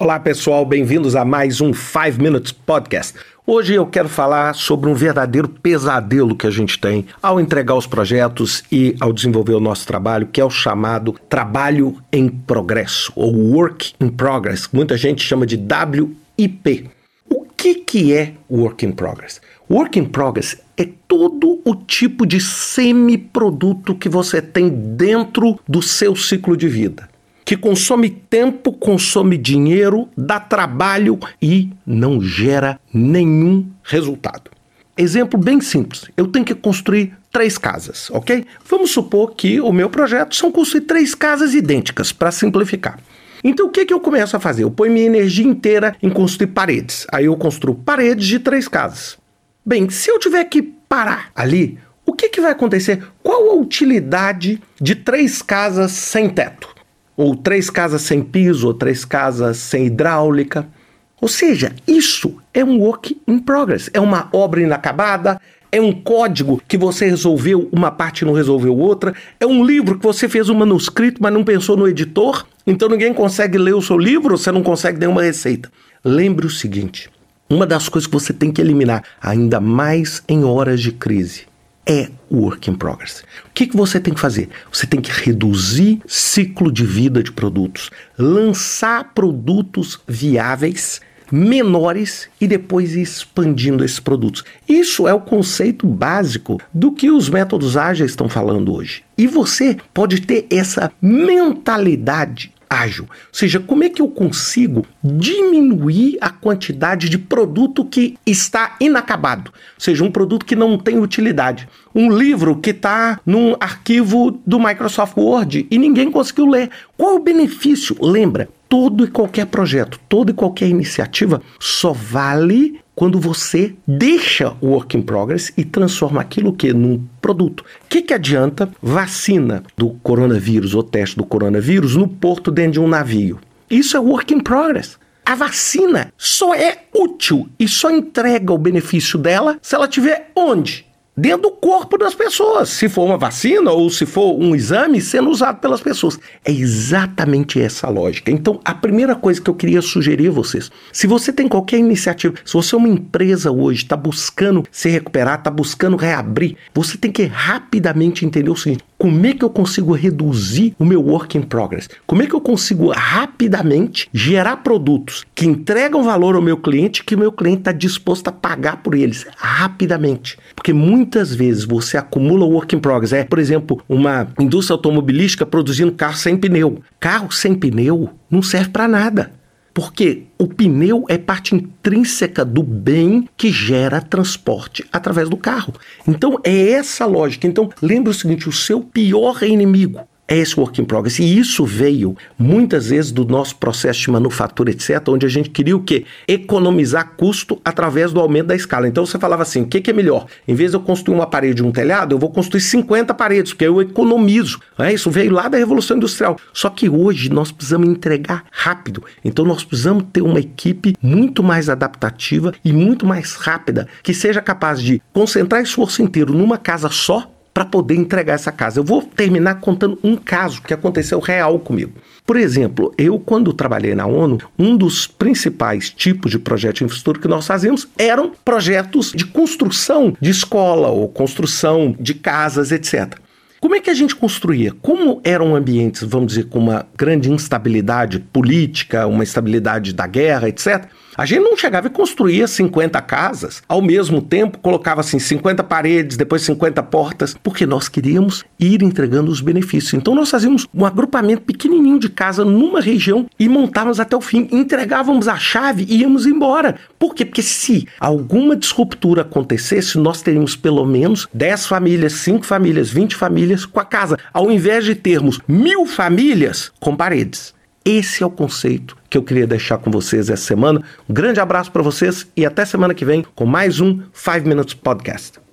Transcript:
Olá pessoal, bem-vindos a mais um 5 Minutes Podcast. Hoje eu quero falar sobre um verdadeiro pesadelo que a gente tem ao entregar os projetos e ao desenvolver o nosso trabalho, que é o chamado trabalho em progresso, ou Work in Progress. Muita gente chama de WIP. O que, que é Work in Progress? Work in Progress é todo o tipo de semi-produto que você tem dentro do seu ciclo de vida que consome tempo, consome dinheiro, dá trabalho e não gera nenhum resultado. Exemplo bem simples: eu tenho que construir três casas, ok? Vamos supor que o meu projeto são construir três casas idênticas, para simplificar. Então o que, que eu começo a fazer? Eu ponho minha energia inteira em construir paredes. Aí eu construo paredes de três casas. Bem, se eu tiver que parar ali, o que, que vai acontecer? Qual a utilidade de três casas sem teto? Ou três casas sem piso, ou três casas sem hidráulica. Ou seja, isso é um work in progress, é uma obra inacabada, é um código que você resolveu uma parte e não resolveu outra, é um livro que você fez um manuscrito, mas não pensou no editor, então ninguém consegue ler o seu livro, você não consegue nenhuma receita. Lembre o seguinte: uma das coisas que você tem que eliminar, ainda mais em horas de crise, é o work in progress. O que, que você tem que fazer? Você tem que reduzir ciclo de vida de produtos, lançar produtos viáveis menores e depois expandindo esses produtos. Isso é o conceito básico do que os métodos ágeis estão falando hoje. E você pode ter essa mentalidade ágil. Ou seja, como é que eu consigo diminuir a quantidade de produto que está inacabado? Ou seja, um produto que não tem utilidade. Um livro que está num arquivo do Microsoft Word e ninguém conseguiu ler. Qual o benefício? Lembra, todo e qualquer projeto, toda e qualquer iniciativa só vale quando você deixa o work in progress e transforma aquilo que num produto. O que, que adianta vacina do coronavírus ou teste do coronavírus no porto dentro de um navio? Isso é work in progress. A vacina só é útil e só entrega o benefício dela se ela tiver onde? Dentro do corpo das pessoas. Se for uma vacina ou se for um exame sendo usado pelas pessoas. É exatamente essa a lógica. Então, a primeira coisa que eu queria sugerir a vocês: se você tem qualquer iniciativa, se você é uma empresa hoje, está buscando se recuperar, está buscando reabrir, você tem que rapidamente entender o seguinte: como é que eu consigo reduzir o meu work in progress? Como é que eu consigo rapidamente gerar produtos que entregam valor ao meu cliente que o meu cliente está disposto a pagar por eles rapidamente? Porque muitas vezes você acumula work in progress. É, por exemplo, uma indústria automobilística produzindo carro sem pneu. Carro sem pneu não serve para nada. Porque o pneu é parte intrínseca do bem que gera transporte através do carro. Então é essa lógica. Então lembre o seguinte: o seu pior inimigo é esse work in progress. E isso veio muitas vezes do nosso processo de manufatura, etc., onde a gente queria o quê? Economizar custo através do aumento da escala. Então você falava assim: o que, que é melhor? Em vez de eu construir uma parede e um telhado, eu vou construir 50 paredes, porque eu economizo. É, isso veio lá da Revolução Industrial. Só que hoje nós precisamos entregar rápido. Então nós precisamos ter uma equipe muito mais adaptativa e muito mais rápida, que seja capaz de concentrar esforço inteiro numa casa só para poder entregar essa casa. Eu vou terminar contando um caso que aconteceu real comigo. Por exemplo, eu, quando trabalhei na ONU, um dos principais tipos de projeto de infraestrutura que nós fazíamos eram projetos de construção de escola ou construção de casas, etc. Como é que a gente construía? Como eram ambientes, vamos dizer, com uma grande instabilidade política, uma instabilidade da guerra, etc. A gente não chegava e construía 50 casas, ao mesmo tempo colocava assim 50 paredes, depois 50 portas, porque nós queríamos ir entregando os benefícios. Então nós fazíamos um agrupamento pequenininho de casa numa região e montávamos até o fim, entregávamos a chave e íamos embora. Por quê? Porque se alguma disruptura acontecesse, nós teríamos pelo menos 10 famílias, 5 famílias, 20 famílias com a casa, ao invés de termos mil famílias com paredes. Esse é o conceito que eu queria deixar com vocês essa semana. Um grande abraço para vocês e até semana que vem com mais um 5 Minutes Podcast.